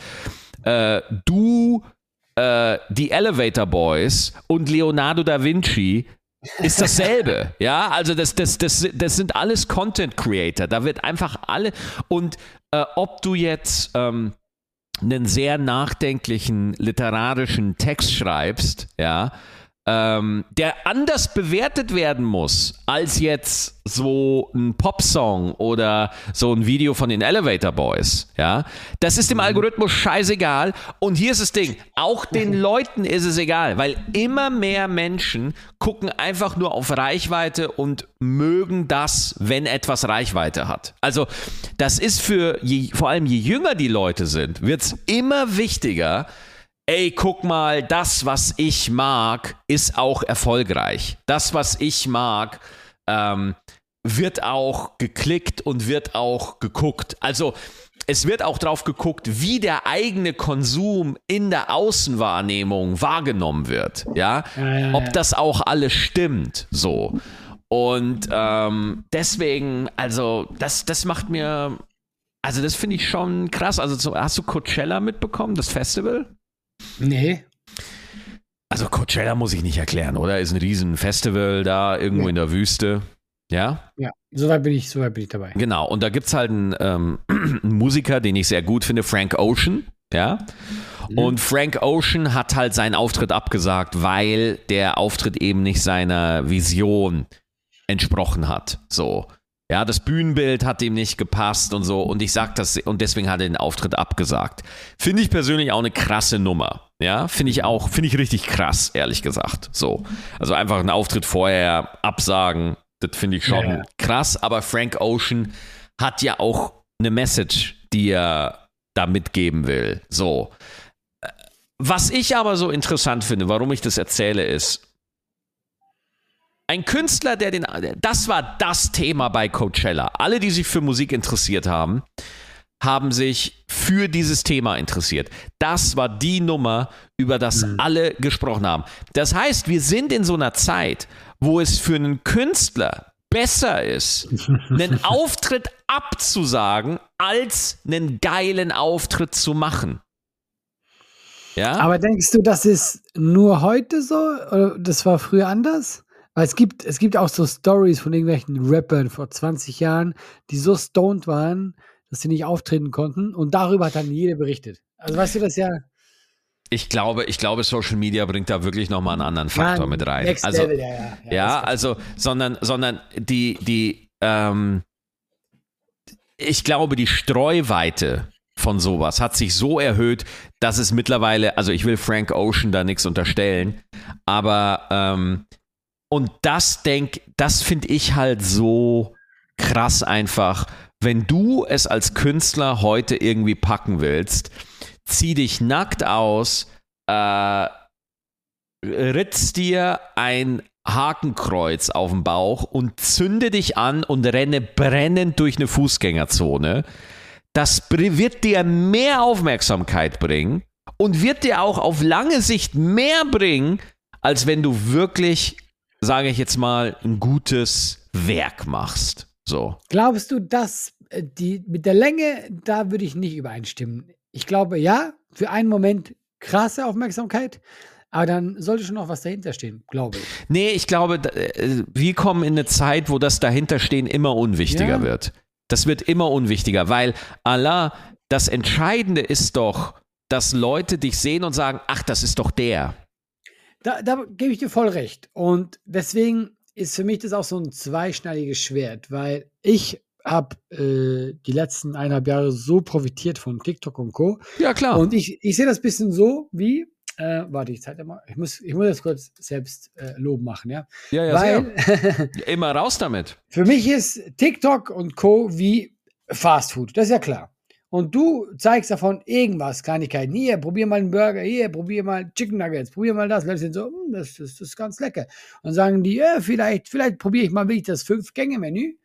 äh, du äh, die Elevator Boys und Leonardo da Vinci ist dasselbe. ja, also das, das, das, das sind alles Content Creator. Da wird einfach alle. Und äh, ob du jetzt ähm, einen sehr nachdenklichen literarischen Text schreibst, ja, ähm, der anders bewertet werden muss als jetzt so ein Popsong oder so ein Video von den Elevator Boys. Ja, das ist dem Algorithmus scheißegal. Und hier ist das Ding: Auch den Leuten ist es egal, weil immer mehr Menschen gucken einfach nur auf Reichweite und mögen das, wenn etwas Reichweite hat. Also das ist für je, vor allem je jünger die Leute sind, wird es immer wichtiger ey, guck mal, das, was ich mag, ist auch erfolgreich. Das, was ich mag, ähm, wird auch geklickt und wird auch geguckt. Also es wird auch drauf geguckt, wie der eigene Konsum in der Außenwahrnehmung wahrgenommen wird. Ja, ja, ja ob das auch alles stimmt. So. Und ähm, deswegen, also das, das macht mir, also das finde ich schon krass. Also hast du Coachella mitbekommen, das Festival? Nee. Also Coachella muss ich nicht erklären, oder? Ist ein riesen Festival da irgendwo ja. in der Wüste. Ja? Ja, soweit bin ich, soweit bin ich dabei. Genau, und da gibt es halt einen, ähm, einen, Musiker, den ich sehr gut finde, Frank Ocean. Ja. Mhm. Und Frank Ocean hat halt seinen Auftritt abgesagt, weil der Auftritt eben nicht seiner Vision entsprochen hat. So. Ja, das Bühnenbild hat ihm nicht gepasst und so. Und ich sag das, und deswegen hat er den Auftritt abgesagt. Finde ich persönlich auch eine krasse Nummer. Ja, finde ich auch, finde ich richtig krass, ehrlich gesagt. So. Also einfach einen Auftritt vorher absagen, das finde ich schon ja. krass. Aber Frank Ocean hat ja auch eine Message, die er da mitgeben will. So. Was ich aber so interessant finde, warum ich das erzähle, ist, ein Künstler, der den, das war das Thema bei Coachella. Alle, die sich für Musik interessiert haben, haben sich für dieses Thema interessiert. Das war die Nummer, über das mhm. alle gesprochen haben. Das heißt, wir sind in so einer Zeit, wo es für einen Künstler besser ist, einen Auftritt abzusagen, als einen geilen Auftritt zu machen. Ja? Aber denkst du, das ist nur heute so? Oder das war früher anders? Weil es gibt, es gibt auch so Stories von irgendwelchen Rappern vor 20 Jahren, die so stoned waren, dass sie nicht auftreten konnten. Und darüber hat dann jeder berichtet. Also weißt du das ja. Ich glaube, ich glaube, Social Media bringt da wirklich nochmal einen anderen Faktor ja, mit rein. Next also, Level, ja, ja. Ja, ja also, sondern, sondern die, die, ähm, ich glaube, die Streuweite von sowas hat sich so erhöht, dass es mittlerweile, also ich will Frank Ocean da nichts unterstellen, aber ähm, und das denk, das finde ich halt so krass einfach. Wenn du es als Künstler heute irgendwie packen willst, zieh dich nackt aus, äh, ritz dir ein Hakenkreuz auf den Bauch und zünde dich an und renne brennend durch eine Fußgängerzone. Das wird dir mehr Aufmerksamkeit bringen und wird dir auch auf lange Sicht mehr bringen, als wenn du wirklich sage ich jetzt mal, ein gutes Werk machst. So. Glaubst du, dass äh, die mit der Länge, da würde ich nicht übereinstimmen. Ich glaube, ja, für einen Moment krasse Aufmerksamkeit, aber dann sollte schon noch was dahinter stehen, glaube ich. Nee, ich glaube, äh, wir kommen in eine Zeit, wo das Dahinterstehen immer unwichtiger ja. wird. Das wird immer unwichtiger, weil Allah, das Entscheidende ist doch, dass Leute dich sehen und sagen, ach, das ist doch der. Da, da gebe ich dir voll recht. Und deswegen ist für mich das auch so ein zweischneidiges Schwert, weil ich habe äh, die letzten eineinhalb Jahre so profitiert von TikTok und Co. Ja, klar. Und ich, ich sehe das ein bisschen so wie, äh, warte, ich zeige mal, ich muss, ich muss das kurz selbst äh, Lob machen, ja. Ja, ja, Weil, Immer raus damit. Für mich ist TikTok und Co. wie Fast Food, das ist ja klar und du zeigst davon irgendwas, Kleinigkeiten. Hier, probier mal einen Burger, hier, probier mal Chicken Nuggets, probier mal das. Leute sind so, hm, das, das, das, ist ganz lecker. Und sagen die, ja, vielleicht, vielleicht probiere ich mal wirklich das Fünf-Gänge-Menü,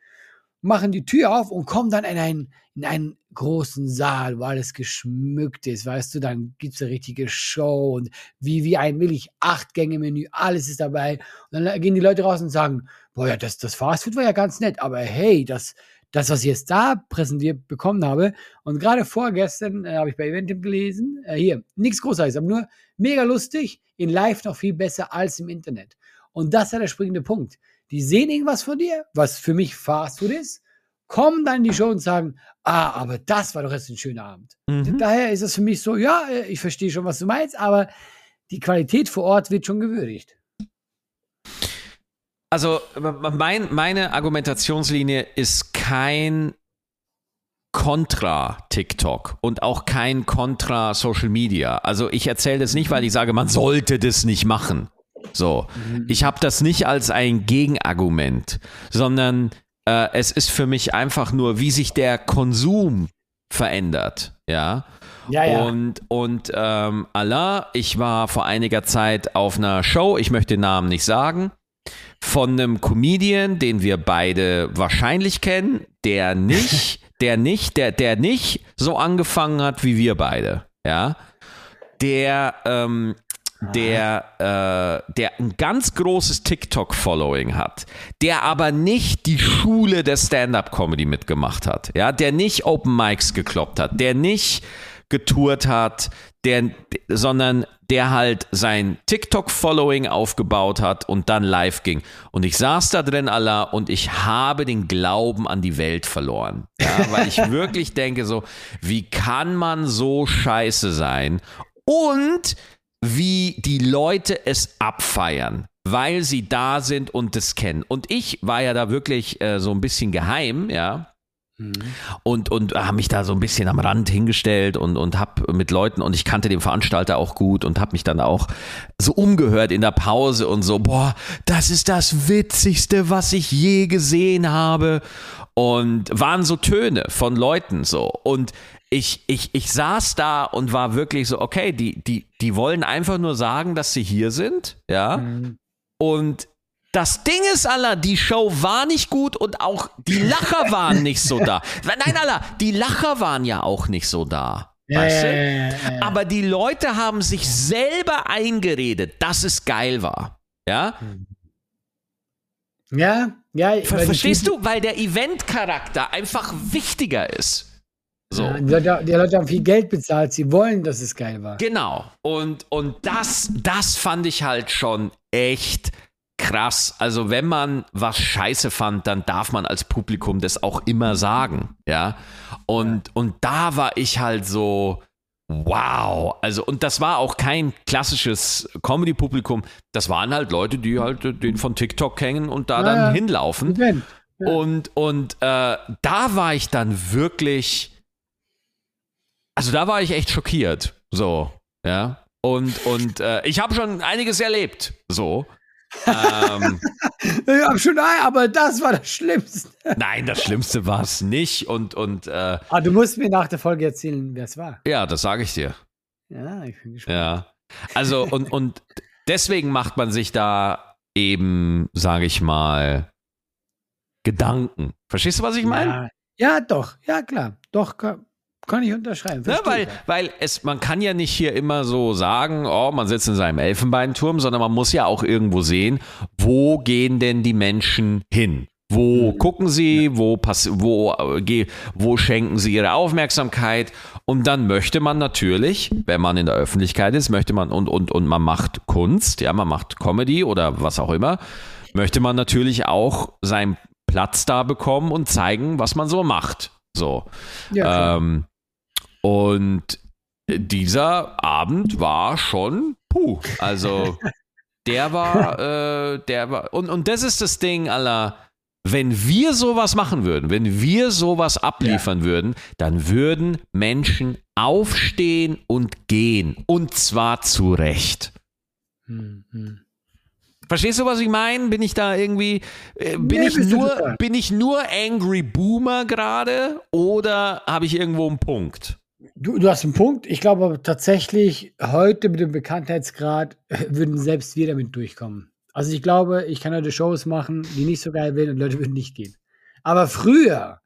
machen die Tür auf und kommen dann in einen, in einen großen Saal, wo alles geschmückt ist, weißt du, dann gibt es eine richtige Show und wie, wie ein wirklich Acht-Gänge-Menü, alles ist dabei. Und dann gehen die Leute raus und sagen, boah, ja, das, das Fastfood war ja ganz nett, aber hey, das, das, was ich jetzt da präsentiert bekommen habe, und gerade vorgestern äh, habe ich bei Eventim gelesen, äh, hier, nichts Großartiges, aber nur mega lustig, in live noch viel besser als im Internet. Und das ist ja der springende Punkt. Die sehen irgendwas von dir, was für mich Fastfood ist, kommen dann in die Show und sagen, ah, aber das war doch jetzt ein schöner Abend. Mhm. Daher ist es für mich so, ja, äh, ich verstehe schon, was du meinst, aber die Qualität vor Ort wird schon gewürdigt. Also mein, meine Argumentationslinie ist kein Kontra TikTok und auch kein Kontra Social Media. Also ich erzähle das nicht, weil ich sage, man sollte das nicht machen. So, mhm. ich habe das nicht als ein Gegenargument, sondern äh, es ist für mich einfach nur, wie sich der Konsum verändert. Ja. Ja, ja. Und, und ähm, Allah, ich war vor einiger Zeit auf einer Show, ich möchte den Namen nicht sagen, von einem Comedian, den wir beide wahrscheinlich kennen, der nicht, der nicht, der, der nicht so angefangen hat wie wir beide, ja, der, ähm, der, äh, der ein ganz großes TikTok-Following hat, der aber nicht die Schule der Stand-up-Comedy mitgemacht hat, ja, der nicht Open Mics gekloppt hat, der nicht getourt hat, der, sondern der halt sein TikTok-Following aufgebaut hat und dann live ging. Und ich saß da drin, Allah, und ich habe den Glauben an die Welt verloren. Ja, weil ich wirklich denke so, wie kann man so scheiße sein? Und wie die Leute es abfeiern weil sie da sind und es kennen. Und ich war ja da wirklich äh, so ein bisschen geheim, ja. Und, und habe mich da so ein bisschen am Rand hingestellt und, und habe mit Leuten, und ich kannte den Veranstalter auch gut und habe mich dann auch so umgehört in der Pause und so, boah, das ist das Witzigste, was ich je gesehen habe. Und waren so Töne von Leuten so. Und ich, ich, ich saß da und war wirklich so, okay, die, die, die wollen einfach nur sagen, dass sie hier sind, ja. Mhm. Und das Ding ist, Allah, die Show war nicht gut und auch die Lacher waren nicht so da. Nein, Allah, die Lacher waren ja auch nicht so da. Weißt du? Aber die Leute haben sich selber eingeredet, dass es geil war. Ja? Ja, ja. Ver verstehst du? Weil der Event-Charakter einfach wichtiger ist. So. Ja, die, Leute, die, Leute, haben viel Geld bezahlt, sie wollen, dass es geil war. Genau. Und, und das, das fand ich halt schon echt krass. Also wenn man was scheiße fand, dann darf man als Publikum das auch immer sagen, ja. Und, und da war ich halt so, wow. Also, und das war auch kein klassisches Comedy-Publikum. Das waren halt Leute, die halt den von TikTok kennen und da ja, dann ja. hinlaufen. Ja. Und, und äh, da war ich dann wirklich, also da war ich echt schockiert. So, ja. Und, und äh, ich habe schon einiges erlebt. So ähm, ich hab schon aber das war das Schlimmste. Nein, das Schlimmste war es nicht. Und, und, äh, ah, du musst mir nach der Folge erzählen, wer es war. Ja, das sage ich dir. Ja, ich bin gespannt. Ja. Also, und, und deswegen macht man sich da eben, sage ich mal, Gedanken. Verstehst du, was ich meine? Ja, ja, doch. Ja, klar. Doch, kann ich unterschreiben. Ja, weil, weil es, man kann ja nicht hier immer so sagen, oh, man sitzt in seinem Elfenbeinturm, sondern man muss ja auch irgendwo sehen, wo gehen denn die Menschen hin? Wo mhm. gucken sie, wo, pass wo, äh, wo schenken sie ihre Aufmerksamkeit? Und dann möchte man natürlich, wenn man in der Öffentlichkeit ist, möchte man und, und, und man macht Kunst, ja, man macht Comedy oder was auch immer, möchte man natürlich auch seinen Platz da bekommen und zeigen, was man so macht. So. Ja, ähm, und dieser Abend war schon, puh, also der war, äh, der war, und, und das ist das Ding aller, wenn wir sowas machen würden, wenn wir sowas abliefern ja. würden, dann würden Menschen aufstehen und gehen. Und zwar zu Recht. Hm, hm. Verstehst du, was ich meine? Bin ich da irgendwie, äh, bin, nee, ich nur, bin ich nur Angry Boomer gerade oder habe ich irgendwo einen Punkt? Du, du hast einen Punkt. Ich glaube tatsächlich, heute mit dem Bekanntheitsgrad äh, würden selbst wir damit durchkommen. Also ich glaube, ich kann heute Shows machen, die nicht so geil wären und Leute würden nicht gehen. Aber früher,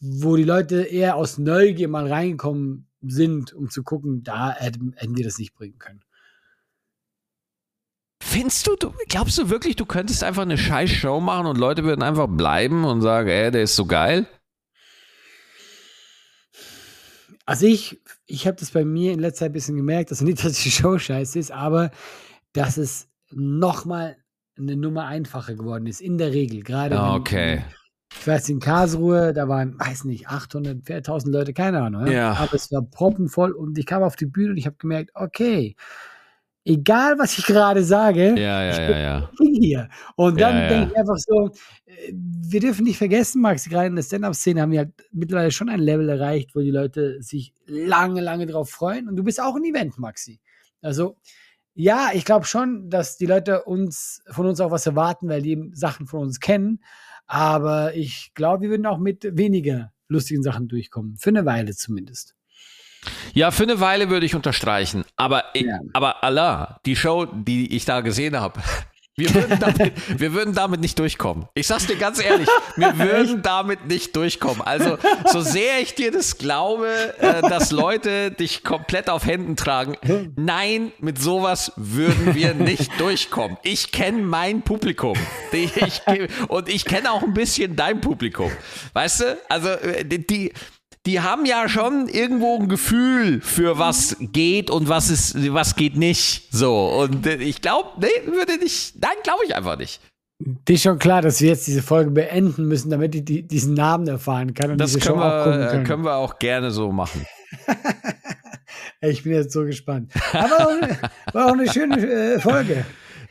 wo die Leute eher aus Neugier mal reingekommen sind, um zu gucken, da hätten, hätten wir das nicht bringen können. Findest du, du, glaubst du wirklich, du könntest einfach eine scheiß Show machen und Leute würden einfach bleiben und sagen, ey, der ist so geil? Also ich, ich habe das bei mir in letzter Zeit ein bisschen gemerkt, also nicht, dass die Show scheiße ist, aber dass es nochmal eine Nummer einfacher geworden ist, in der Regel. Gerade okay. ich weiß, in Karlsruhe, da waren, weiß nicht, 800, 1000 Leute, keine Ahnung. Ja. Aber es war proppenvoll und ich kam auf die Bühne und ich habe gemerkt, okay, egal was ich gerade sage, Ja, ja, ja, ja. bin hier. Und dann Ja, ja. denke ich einfach so, äh, wir dürfen nicht vergessen, Max, gerade in der Stand-Up-Szene haben wir halt mittlerweile schon ein Level erreicht, wo die Leute sich lange, lange drauf freuen. Und du bist auch ein Event, Maxi. Also, ja, ich glaube schon, dass die Leute uns von uns auch was erwarten, weil die eben Sachen von uns kennen. Aber ich glaube, wir würden auch mit weniger lustigen Sachen durchkommen. Für eine Weile zumindest. Ja, für eine Weile würde ich unterstreichen. Aber, Ja. aber Allah, die Show, die ich da gesehen habe, wir würden, damit, wir würden damit nicht durchkommen. Ich sag's dir ganz ehrlich, wir würden damit nicht durchkommen. Also, so sehr ich dir das glaube, äh, dass Leute dich komplett auf Händen tragen, nein, mit sowas würden wir nicht durchkommen. Ich kenne mein Publikum. Ich, und ich kenne auch ein bisschen dein Publikum. Weißt du? Also, äh, die, die die haben ja schon irgendwo ein Gefühl für was geht und was ist, was geht nicht. So. Und äh, ich glaube, nee, würde nicht, nein, glaube ich einfach nicht. Dir ist schon klar, dass wir jetzt diese Folge beenden müssen, damit ich die, diesen Namen erfahren kann und Das diese können Show auch gucken wir, können. können wir auch gerne so machen. Ich bin jetzt so gespannt. Aber auch eine, war auch eine schöne äh, Folge.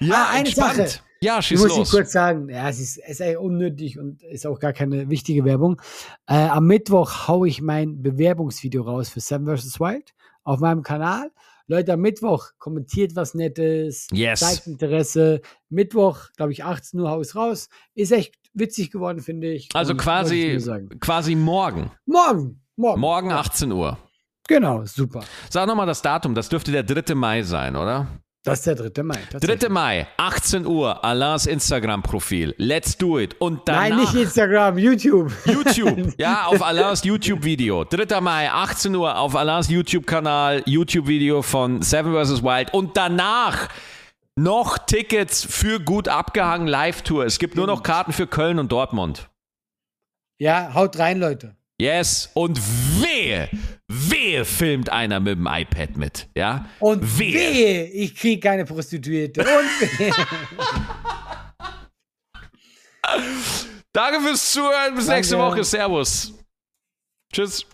Ah, eine entspannt. Sache. Ja, Ich schieß muss los. kurz sagen, ja, es ist, es ist eigentlich unnötig und ist auch gar keine wichtige Werbung. Äh, am Mittwoch haue ich mein Bewerbungsvideo raus für Seven vs. Wild auf meinem Kanal. Leute, am Mittwoch kommentiert was Nettes, Yes. zeigt Interesse. Mittwoch, glaube ich, 18 Uhr hau ich raus. Ist echt witzig geworden, finde ich. Also Und ich quasi, quasi morgen. Morgen. Morgen. Morgen 18 Uhr. Genau, super. Sag nochmal das Datum, das dürfte der 3. Mai sein, oder? Das ist der 3. Mai. 3. tatsächlich. Mai, 18 Uhr, Alains Instagram-Profil. Let's do it. Und danach. Nein, nicht Instagram, YouTube. YouTube, ja, auf Alains YouTube-Video. 3. Mai, 18 Uhr auf Alains YouTube-Kanal, YouTube-Video von Seven vs. Wild. Und danach noch Tickets für gut abgehangen Live-Tour. Es gibt nur noch Karten für Köln und Dortmund. Ja, haut rein, Leute. Yes, und wehe, wehe filmt einer mit dem iPad mit, ja? Und Wehe. wehe, ich kriege keine Prostituierte. Und wehe. Danke fürs Zuhören, bis nächste Danke. Woche, Servus. Tschüss.